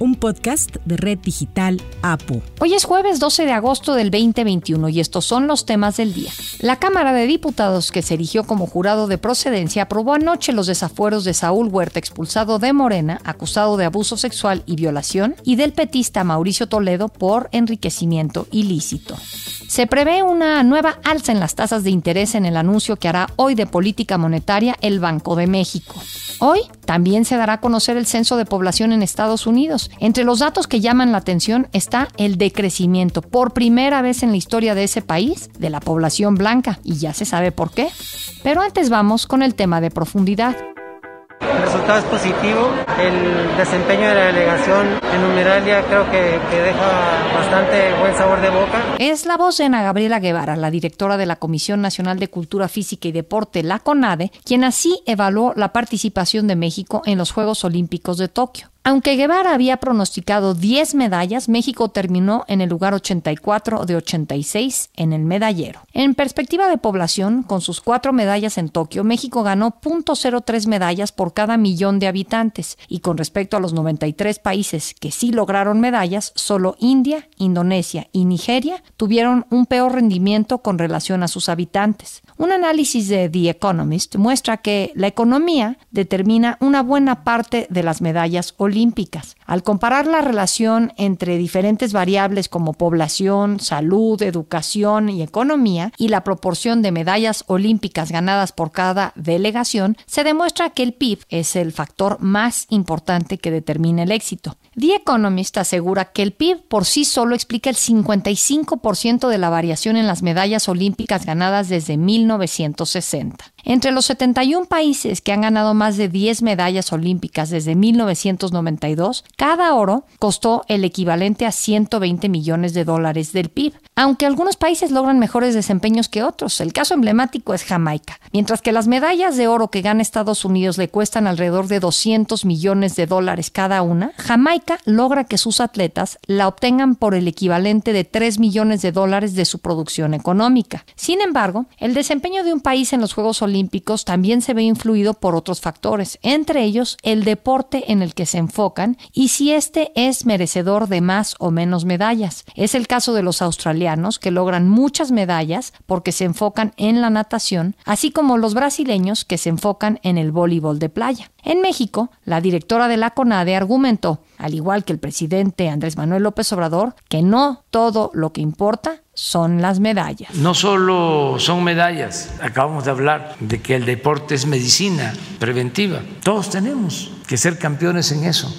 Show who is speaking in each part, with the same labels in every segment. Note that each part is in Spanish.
Speaker 1: un podcast de Red Digital APU.
Speaker 2: Hoy es jueves 12 de agosto del 2021 y estos son los temas del día. La Cámara de Diputados, que se erigió como jurado de procedencia, aprobó anoche los desafueros de Saúl Huerta, expulsado de Morena, acusado de abuso sexual y violación, y del petista Mauricio Toledo por enriquecimiento ilícito. Se prevé una nueva alza en las tasas de interés en el anuncio que hará hoy de política monetaria el Banco de México. Hoy también se dará a conocer el censo de población en Estados Unidos. Entre los datos que llaman la atención está el decrecimiento, por primera vez en la historia de ese país, de la población blanca, y ya se sabe por qué. Pero antes vamos con el tema de profundidad.
Speaker 3: El resultado es positivo. El desempeño de la delegación en numeralia creo que, que, deja bastante buen sabor de boca.
Speaker 2: Es la voz de Ana Gabriela Guevara, la directora de la Comisión Nacional de Cultura Física y Deporte, la CONADE, quien así evaluó la participación de México en los Juegos Olímpicos de Tokio. Aunque Guevara había pronosticado 10 medallas, México terminó en el lugar 84 de 86 en el medallero. En perspectiva de población, con sus cuatro medallas en Tokio, México ganó 0.03 medallas por cada millón de habitantes, y con respecto a los 93 países que sí lograron medallas, solo India, Indonesia y Nigeria tuvieron un peor rendimiento con relación a sus habitantes. Un análisis de The Economist muestra que la economía determina una buena parte de las medallas olímpicas. Olímpicas. Al comparar la relación entre diferentes variables como población, salud, educación y economía y la proporción de medallas olímpicas ganadas por cada delegación, se demuestra que el PIB es el factor más importante que determina el éxito. The Economist asegura que el PIB por sí solo explica el 55% de la variación en las medallas olímpicas ganadas desde 1960. Entre los 71 países que han ganado más de 10 medallas olímpicas desde 1992, cada oro costó el equivalente a 120 millones de dólares del PIB, aunque algunos países logran mejores desempeños que otros. El caso emblemático es Jamaica. Mientras que las medallas de oro que gana Estados Unidos le cuestan alrededor de 200 millones de dólares cada una, Jamaica logra que sus atletas la obtengan por el equivalente de 3 millones de dólares de su producción económica. Sin embargo, el desempeño de un país en los Juegos Olímpicos también se ve influido por otros factores, entre ellos el deporte en el que se enfocan y si éste es merecedor de más o menos medallas. Es el caso de los australianos que logran muchas medallas porque se enfocan en la natación, así como los brasileños que se enfocan en el voleibol de playa. En México, la directora de la CONADE argumentó, al igual que el presidente Andrés Manuel López Obrador, que no todo lo que importa son las medallas.
Speaker 4: No solo son medallas, acabamos de hablar de que el deporte es medicina preventiva. Todos tenemos que ser campeones en eso.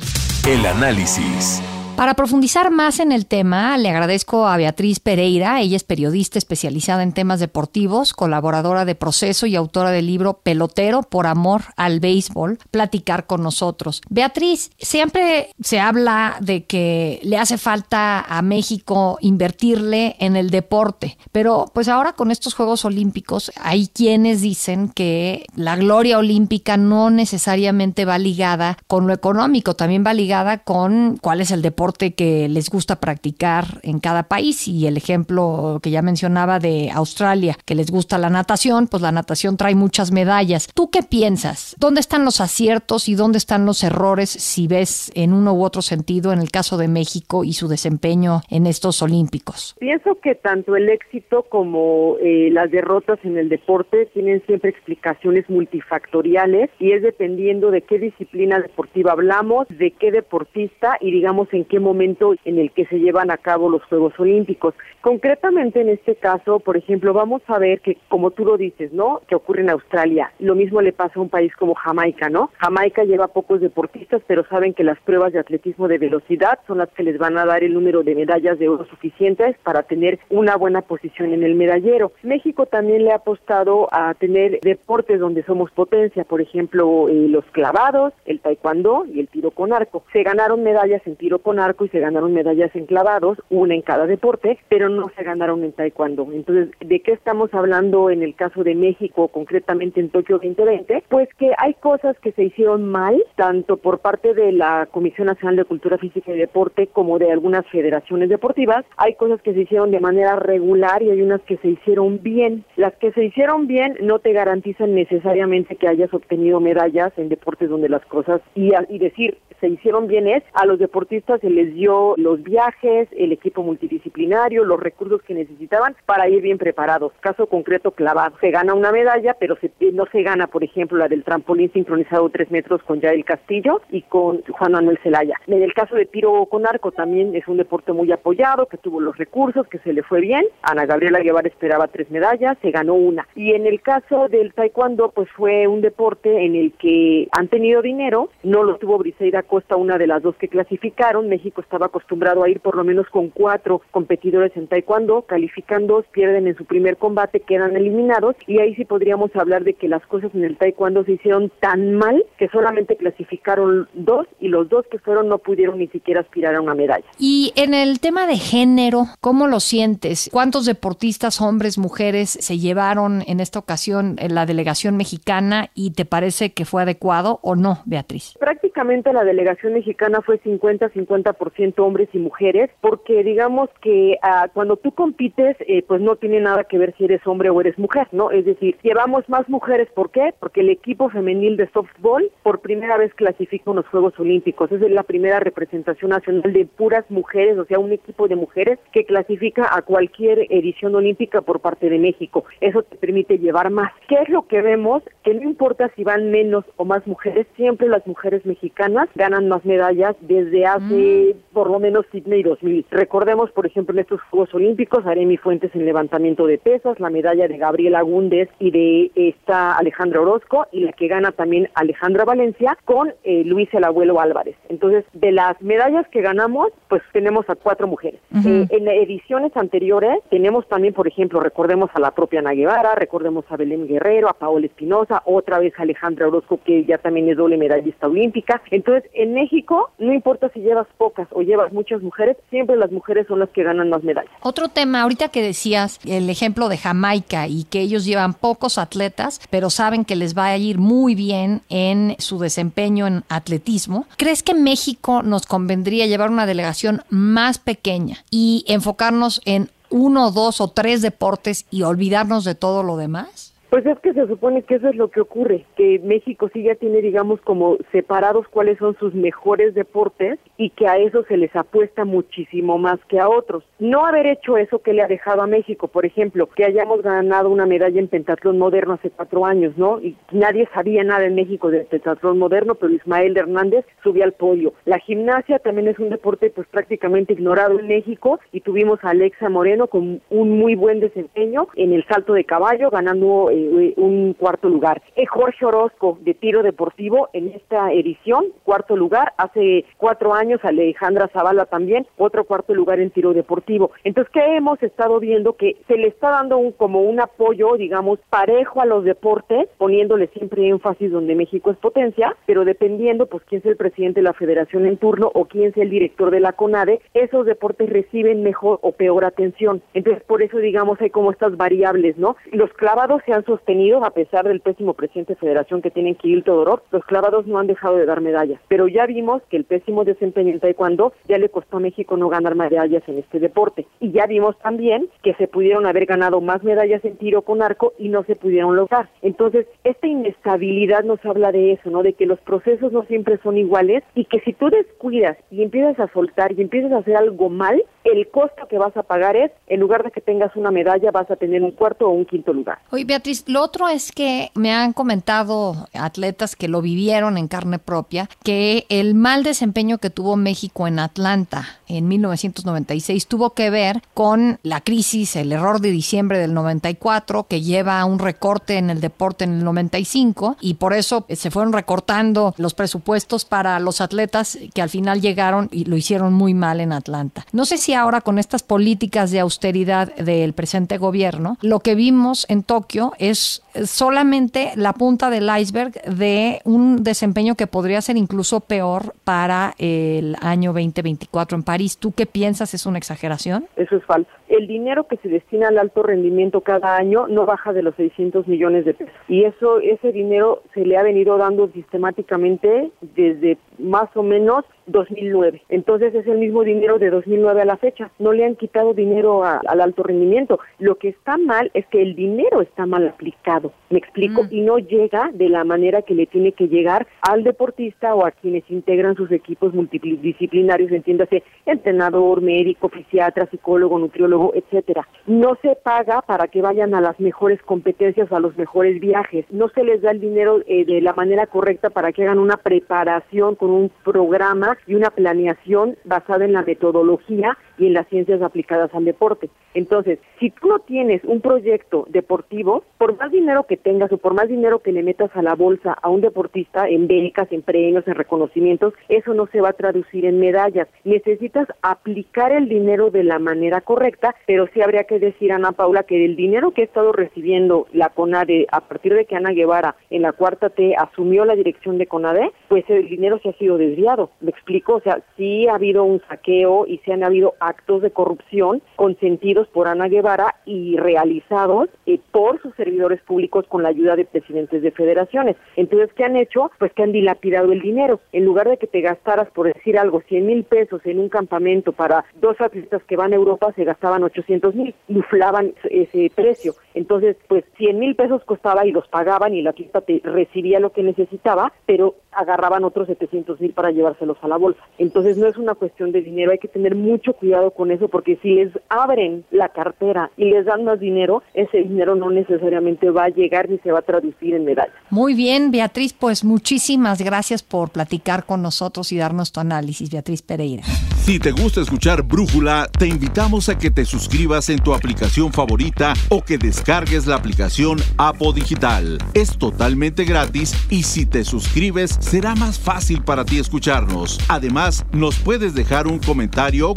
Speaker 5: El análisis.
Speaker 2: Para profundizar más en el tema, le agradezco a Beatriz Pereira. Ella es periodista especializada en temas deportivos, colaboradora de Proceso y autora del libro Pelotero por amor al béisbol, platicar con nosotros. Beatriz, siempre se habla de que le hace falta a México invertirle en el deporte, pero pues ahora con estos Juegos Olímpicos hay quienes dicen que la gloria olímpica no necesariamente va ligada con lo económico, también va ligada con cuál es el deporte que les gusta practicar en cada país y el ejemplo que ya mencionaba de Australia, que les gusta la natación, pues la natación trae muchas medallas. ¿Tú qué piensas? ¿Dónde están los aciertos y dónde están los errores si ves en uno u otro sentido en el caso de México y su desempeño en estos Olímpicos?
Speaker 6: Pienso que tanto el éxito como eh, las derrotas en el deporte tienen siempre explicaciones multifactoriales y es dependiendo de qué disciplina deportiva hablamos, de qué deportista y digamos en qué momento en el que se llevan a cabo los Juegos Olímpicos. Concretamente en este caso, por ejemplo, vamos a ver que, como tú lo dices, ¿no? Que ocurre en Australia. Lo mismo le pasa a un país como Jamaica, ¿no? Jamaica lleva pocos deportistas, pero saben que las pruebas de atletismo de velocidad son las que les van a dar el número de medallas de oro suficientes para tener una buena posición en el medallero. México también le ha apostado a tener deportes donde somos potencia, por ejemplo, eh, los clavados, el taekwondo y el tiro con arco. Se ganaron medallas en tiro con y se ganaron medallas en clavados, una en cada deporte, pero no se ganaron en taekwondo. Entonces, ¿de qué estamos hablando en el caso de México, concretamente en Tokio 2020? Pues que hay cosas que se hicieron mal, tanto por parte de la Comisión Nacional de Cultura Física y Deporte como de algunas federaciones deportivas. Hay cosas que se hicieron de manera regular y hay unas que se hicieron bien. Las que se hicieron bien no te garantizan necesariamente que hayas obtenido medallas en deportes donde las cosas y, y decir se hicieron bien es a los deportistas se les dio los viajes, el equipo multidisciplinario, los recursos que necesitaban para ir bien preparados. Caso concreto clavado. Se gana una medalla, pero se, no se gana, por ejemplo, la del trampolín sincronizado tres metros con Yael Castillo y con Juan Manuel Zelaya. En el caso de tiro con arco también es un deporte muy apoyado, que tuvo los recursos, que se le fue bien. Ana Gabriela Guevara esperaba tres medallas, se ganó una. Y en el caso del taekwondo, pues fue un deporte en el que han tenido dinero, no lo tuvo Briseida Costa, una de las dos que clasificaron. México estaba acostumbrado a ir por lo menos con cuatro competidores en taekwondo, califican dos, pierden en su primer combate, quedan eliminados y ahí sí podríamos hablar de que las cosas en el taekwondo se hicieron tan mal que solamente clasificaron dos y los dos que fueron no pudieron ni siquiera aspirar a una medalla.
Speaker 2: Y en el tema de género, ¿cómo lo sientes? ¿Cuántos deportistas, hombres, mujeres, se llevaron en esta ocasión en la delegación mexicana y te parece que fue adecuado o no, Beatriz?
Speaker 6: Prácticamente la delegación mexicana fue 50-50% hombres y mujeres, porque digamos que uh, cuando tú compites, eh, pues no tiene nada que ver si eres hombre o eres mujer, ¿no? Es decir, llevamos más mujeres, ¿por qué? Porque el equipo femenil de softball por primera vez clasifica unos Juegos Olímpicos. Es la primera representación nacional de puras mujeres, o sea, un equipo de mujeres que clasifica a cualquier edición olímpica por parte de México. Eso te permite llevar más. ¿Qué es lo que vemos? Que no importa si van menos o más mujeres, siempre las mujeres mexicanas ganan más medallas desde hace mm. por lo menos Sydney 2000. Recordemos, por ejemplo, en estos Juegos Olímpicos, Aremi Fuentes en levantamiento de pesas, la medalla de Gabriela Gúndez y de esta Alejandra Orozco, y la que gana también Alejandra Valencia con eh, Luis el Abuelo Álvarez. Entonces, de las medallas que ganamos, pues tenemos a cuatro mujeres. eh, en ediciones anteriores tenemos también, por ejemplo, recordemos a la propia Ana Guevara, recordemos a Belén Guerrero, a Paola Espinosa, otra vez a Alejandra Orozco, que ya también es doble medallista olímpica. Entonces, en México, no importa si llevas pocas o llevas muchas mujeres, siempre las mujeres son las que ganan más medallas.
Speaker 2: Otro tema, ahorita que decías el ejemplo de Jamaica y que ellos llevan pocos atletas, pero saben que les va a ir muy bien en su desempeño en atletismo, ¿crees que México nos convendría llevar una delegación más pequeña y enfocarnos en uno, dos o tres deportes y olvidarnos de todo lo demás?
Speaker 6: Pues es que se supone que eso es lo que ocurre, que México sí ya tiene, digamos, como separados cuáles son sus mejores deportes y que a eso se les apuesta muchísimo más que a otros. No haber hecho eso que le ha dejado a México, por ejemplo, que hayamos ganado una medalla en pentatlón moderno hace cuatro años, ¿no? Y nadie sabía nada en México del pentatlón moderno, pero Ismael Hernández subió al podio. La gimnasia también es un deporte pues prácticamente ignorado en México y tuvimos a Alexa Moreno con un muy buen desempeño en el salto de caballo, ganando eh, un cuarto lugar. Eh, Jorge Orozco de tiro deportivo en esta edición, cuarto lugar. Hace cuatro años Alejandra Zavala también, otro cuarto lugar en tiro deportivo. Entonces, ¿qué hemos estado viendo? Que se le está dando un, como un apoyo, digamos, parejo a los deportes, poniéndole siempre énfasis donde México es potencia, pero dependiendo, pues, quién es el presidente de la federación en turno o quién es el director de la CONADE, esos deportes reciben mejor o peor atención. Entonces, por eso, digamos, hay como estas variables, ¿no? Los clavados se han sostenido, a pesar del pésimo presidente de federación que tienen Kirill Todorov, los clavados no han dejado de dar medallas. Pero ya vimos que el pésimo desempeño en taekwondo ya le costó a México no ganar medallas en este deporte. Y ya vimos también que se pudieron haber ganado más medallas en tiro con arco y no se pudieron lograr. Entonces, esta inestabilidad nos habla de eso, ¿no? De que los procesos no siempre son iguales y que si tú descuidas y empiezas a soltar y empiezas a hacer algo mal, el costo que vas a pagar es, en lugar de que tengas una medalla, vas a tener un cuarto o un quinto lugar.
Speaker 2: Oye, Beatriz, lo otro es que me han comentado atletas que lo vivieron en carne propia, que el mal desempeño que tuvo México en Atlanta en 1996 tuvo que ver con la crisis, el error de diciembre del 94, que lleva a un recorte en el deporte en el 95, y por eso se fueron recortando los presupuestos para los atletas que al final llegaron y lo hicieron muy mal en Atlanta. No sé si ahora con estas políticas de austeridad del presente gobierno, lo que vimos en Tokio es solamente la punta del iceberg de un desempeño que podría ser incluso peor para el año 2024 en París. ¿Tú qué piensas? ¿Es una exageración?
Speaker 6: Eso es falso. El dinero que se destina al alto rendimiento cada año no baja de los 600 millones de pesos. Y eso, ese dinero se le ha venido dando sistemáticamente desde más o menos 2009. Entonces es el mismo dinero de 2009 a la fecha. No le han quitado dinero al alto rendimiento. Lo que está mal es que el dinero está mal aplicado. Me explico. Mm. Y no llega de la manera que le tiene que llegar al deportista o a quienes integran sus equipos multidisciplinarios, entiéndase, entrenador, médico, fisiatra, psicólogo, nutriólogo, etcétera. No se paga para que vayan a las mejores competencias, a los mejores viajes. No se les da el dinero eh, de la manera correcta para que hagan una preparación con un programa y una planeación basada en la metodología y en las ciencias aplicadas al deporte. Entonces, si tú no tienes un proyecto deportivo, por más dinero que tengas o por más dinero que le metas a la bolsa a un deportista en becas, en premios, en reconocimientos, eso no se va a traducir en medallas. Necesitas aplicar el dinero de la manera correcta, pero sí habría que decir, Ana Paula, que el dinero que ha estado recibiendo la CONADE a partir de que Ana Guevara en la cuarta T asumió la dirección de CONADE, pues el dinero se ha sido desviado. ¿Me explico? O sea, sí ha habido un saqueo y se han habido actos de corrupción consentidos por Ana Guevara y realizados eh, por sus servidores públicos con la ayuda de presidentes de federaciones. Entonces, ¿qué han hecho? Pues que han dilapidado el dinero. En lugar de que te gastaras, por decir algo, 100 mil pesos en un campamento para dos atletas que van a Europa, se gastaban 800 mil, inflaban ese precio. Entonces, pues 100 mil pesos costaba y los pagaban y el atleta te recibía lo que necesitaba, pero agarraban otros 700 mil para llevárselos a la bolsa. Entonces no es una cuestión de dinero, hay que tener mucho cuidado con eso porque si les abren la cartera y les dan más dinero, ese dinero no necesariamente va a llegar ni se va a traducir en medallas.
Speaker 2: Muy bien, Beatriz, pues muchísimas gracias por platicar con nosotros y darnos tu análisis, Beatriz Pereira.
Speaker 5: Si te gusta escuchar Brújula, te invitamos a que te suscribas en tu aplicación favorita o que descargues la aplicación Apo Digital. Es totalmente gratis y si te suscribes será más fácil para ti escucharnos. Además, nos puedes dejar un comentario o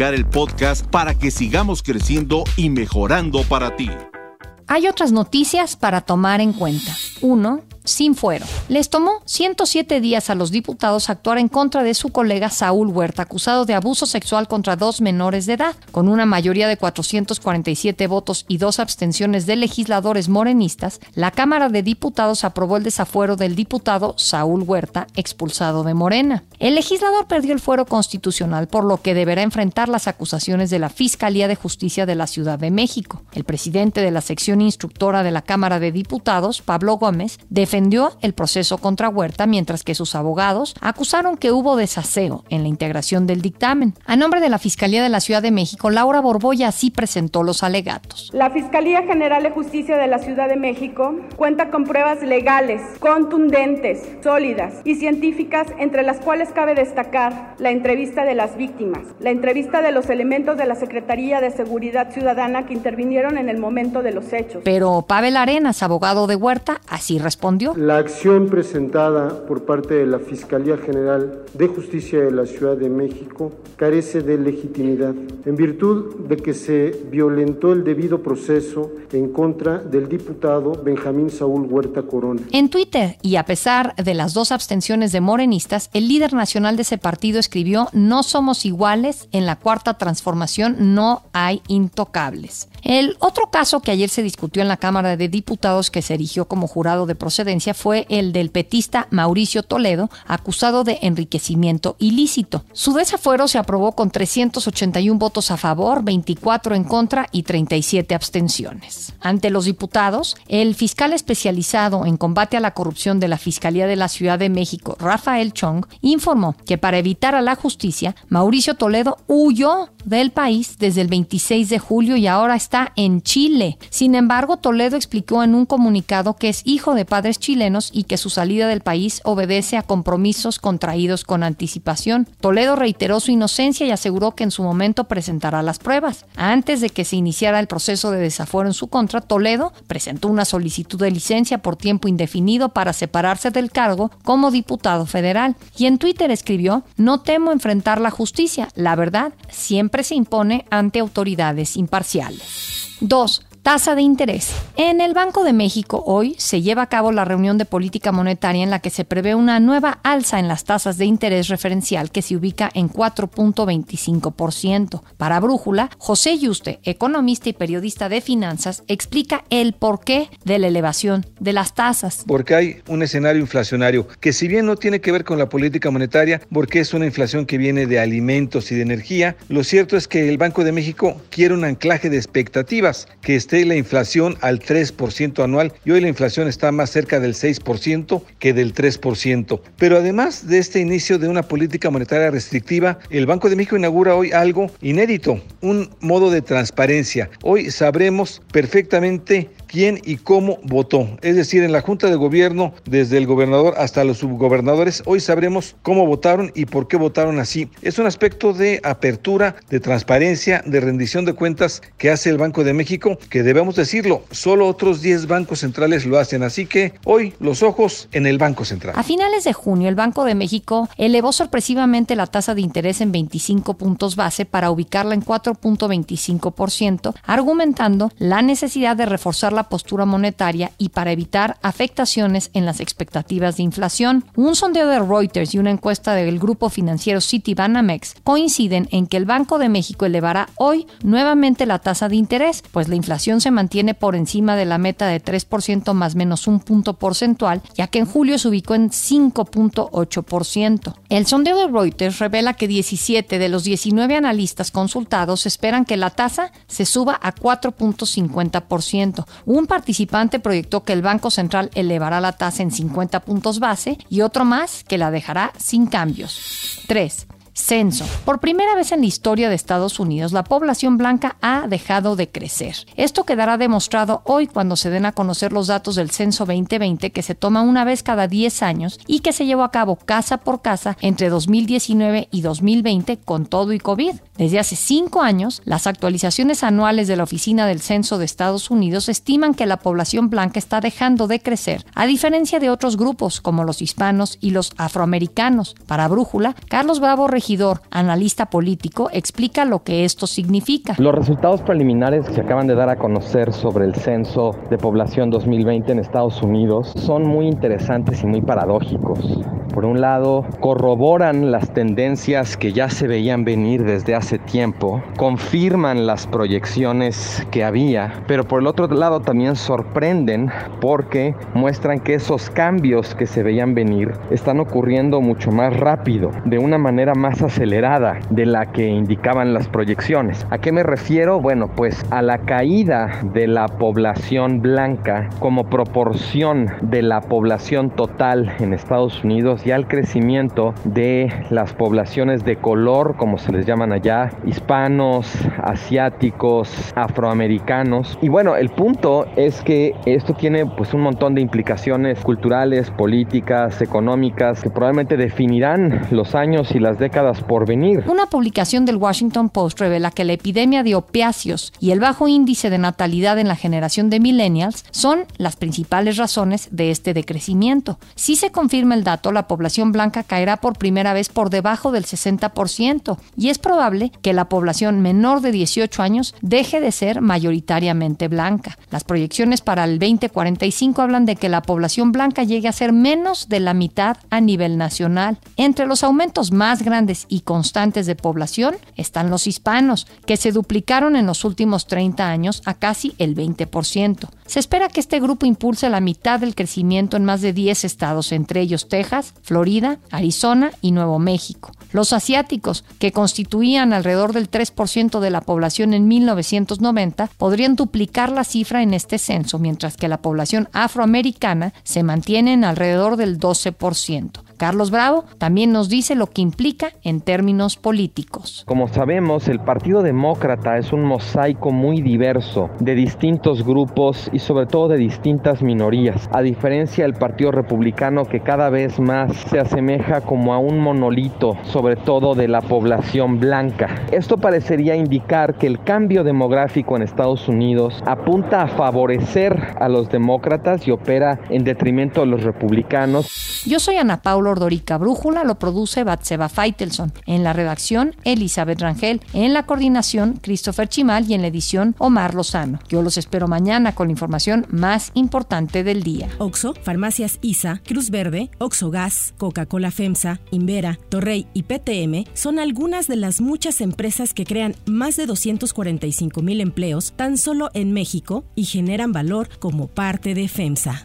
Speaker 5: el podcast para que sigamos creciendo y mejorando para ti.
Speaker 2: Hay otras noticias para tomar en cuenta. 1 sin fuero. Les tomó 107 días a los diputados actuar en contra de su colega Saúl Huerta, acusado de abuso sexual contra dos menores de edad. Con una mayoría de 447 votos y dos abstenciones de legisladores morenistas, la Cámara de Diputados aprobó el desafuero del diputado Saúl Huerta, expulsado de Morena. El legislador perdió el fuero constitucional, por lo que deberá enfrentar las acusaciones de la Fiscalía de Justicia de la Ciudad de México. El presidente de la sección instructora de la Cámara de Diputados, Pablo Gómez, defendió defendió el proceso contra Huerta, mientras que sus abogados acusaron que hubo desaseo en la integración del dictamen. A nombre de la Fiscalía de la Ciudad de México, Laura Borboya así presentó los alegatos.
Speaker 7: La Fiscalía General de Justicia de la Ciudad de México cuenta con pruebas legales, contundentes, sólidas y científicas, entre las cuales cabe destacar la entrevista de las víctimas, la entrevista de los elementos de la Secretaría de Seguridad Ciudadana que intervinieron en el momento de los hechos.
Speaker 2: Pero Pavel Arenas, abogado de Huerta, así respondió.
Speaker 8: La acción presentada por parte de la Fiscalía General de Justicia de la Ciudad de México carece de legitimidad, en virtud de que se violentó el debido proceso en contra del diputado Benjamín Saúl Huerta Corona.
Speaker 2: En Twitter, y a pesar de las dos abstenciones de morenistas, el líder nacional de ese partido escribió, no somos iguales, en la cuarta transformación no hay intocables. El otro caso que ayer se discutió en la Cámara de Diputados que se erigió como jurado de procedencia fue el del petista Mauricio Toledo, acusado de enriquecimiento ilícito. Su desafuero se aprobó con 381 votos a favor, 24 en contra y 37 abstenciones. Ante los diputados, el fiscal especializado en combate a la corrupción de la Fiscalía de la Ciudad de México, Rafael Chong, informó que para evitar a la justicia, Mauricio Toledo huyó del país desde el 26 de julio y ahora está en Chile. Sin embargo, Toledo explicó en un comunicado que es hijo de padres chilenos y que su salida del país obedece a compromisos contraídos con anticipación. Toledo reiteró su inocencia y aseguró que en su momento presentará las pruebas. Antes de que se iniciara el proceso de desafuero en su contra, Toledo presentó una solicitud de licencia por tiempo indefinido para separarse del cargo como diputado federal. Y en Twitter escribió, no temo enfrentar la justicia, la verdad siempre se impone ante autoridades imparciales. 2. Tasa de interés. En el Banco de México hoy se lleva a cabo la reunión de política monetaria en la que se prevé una nueva alza en las tasas de interés referencial que se ubica en 4.25%. Para Brújula, José Yuste, economista y periodista de finanzas, explica el porqué de la elevación de las tasas.
Speaker 9: Porque hay un escenario inflacionario que si bien no tiene que ver con la política monetaria, porque es una inflación que viene de alimentos y de energía, lo cierto es que el Banco de México quiere un anclaje de expectativas que esté la inflación al 3% anual y hoy la inflación está más cerca del 6% que del 3%. Pero además de este inicio de una política monetaria restrictiva, el Banco de México inaugura hoy algo inédito, un modo de transparencia. Hoy sabremos perfectamente quién y cómo votó. Es decir, en la Junta de Gobierno, desde el gobernador hasta los subgobernadores, hoy sabremos cómo votaron y por qué votaron así. Es un aspecto de apertura, de transparencia, de rendición de cuentas que hace el Banco de México, que debemos decirlo, solo otros 10 bancos centrales lo hacen. Así que hoy los ojos en el Banco Central.
Speaker 2: A finales de junio, el Banco de México elevó sorpresivamente la tasa de interés en 25 puntos base para ubicarla en 4.25%, argumentando la necesidad de reforzar la postura monetaria y para evitar afectaciones en las expectativas de inflación. Un sondeo de Reuters y una encuesta del grupo financiero Citibanamex coinciden en que el Banco de México elevará hoy nuevamente la tasa de interés, pues la inflación se mantiene por encima de la meta de 3% más menos un punto porcentual, ya que en julio se ubicó en 5.8%. El sondeo de Reuters revela que 17 de los 19 analistas consultados esperan que la tasa se suba a 4.50%, un participante proyectó que el Banco Central elevará la tasa en 50 puntos base y otro más que la dejará sin cambios. 3. Censo. Por primera vez en la historia de Estados Unidos, la población blanca ha dejado de crecer. Esto quedará demostrado hoy cuando se den a conocer los datos del Censo 2020 que se toma una vez cada 10 años y que se llevó a cabo casa por casa entre 2019 y 2020 con todo y COVID. Desde hace cinco años, las actualizaciones anuales de la Oficina del Censo de Estados Unidos estiman que la población blanca está dejando de crecer, a diferencia de otros grupos como los hispanos y los afroamericanos. Para Brújula, Carlos Bravo Regidor, analista político, explica lo que esto significa.
Speaker 10: Los resultados preliminares que se acaban de dar a conocer sobre el Censo de Población 2020 en Estados Unidos son muy interesantes y muy paradójicos. Por un lado, corroboran las tendencias que ya se veían venir desde hace tiempo, confirman las proyecciones que había, pero por el otro lado también sorprenden porque muestran que esos cambios que se veían venir están ocurriendo mucho más rápido, de una manera más acelerada de la que indicaban las proyecciones. ¿A qué me refiero? Bueno, pues a la caída de la población blanca como proporción de la población total en Estados Unidos y al crecimiento de las poblaciones de color, como se les llaman allá, hispanos, asiáticos, afroamericanos. Y bueno, el punto es que esto tiene pues un montón de implicaciones culturales, políticas, económicas, que probablemente definirán los años y las décadas por venir.
Speaker 2: Una publicación del Washington Post revela que la epidemia de opiáceos y el bajo índice de natalidad en la generación de millennials son las principales razones de este decrecimiento. Si se confirma el dato, la población blanca caerá por primera vez por debajo del 60% y es probable que la población menor de 18 años deje de ser mayoritariamente blanca. Las proyecciones para el 2045 hablan de que la población blanca llegue a ser menos de la mitad a nivel nacional. Entre los aumentos más grandes y constantes de población están los hispanos, que se duplicaron en los últimos 30 años a casi el 20%. Se espera que este grupo impulse la mitad del crecimiento en más de 10 estados, entre ellos Texas, Florida, Arizona y Nuevo México. Los asiáticos, que constituían alrededor del 3% de la población en 1990, podrían duplicar la cifra en este censo, mientras que la población afroamericana se mantiene en alrededor del 12%. Carlos Bravo también nos dice lo que implica en términos políticos.
Speaker 10: Como sabemos, el Partido Demócrata es un mosaico muy diverso de distintos grupos y sobre todo de distintas minorías, a diferencia del Partido Republicano que cada vez más se asemeja como a un monolito, sobre todo de la población blanca. Esto parecería indicar que el cambio demográfico en Estados Unidos apunta a favorecer a los demócratas y opera en detrimento de los republicanos.
Speaker 2: Yo soy Ana Paulo Ordorica. Brújula lo produce Batseba Feitelson. En la redacción, Elizabeth Rangel. En la coordinación, Christopher Chimal y en la edición, Omar Lozano. Yo los espero mañana con la información más importante del día.
Speaker 1: Oxo, Farmacias ISA, Cruz Verde, Oxo Gas, Coca-Cola FEMSA, Invera, Torrey y PTM son algunas de las muchas empresas que crean más de 245 mil empleos tan solo en México y generan valor como parte de FEMSA.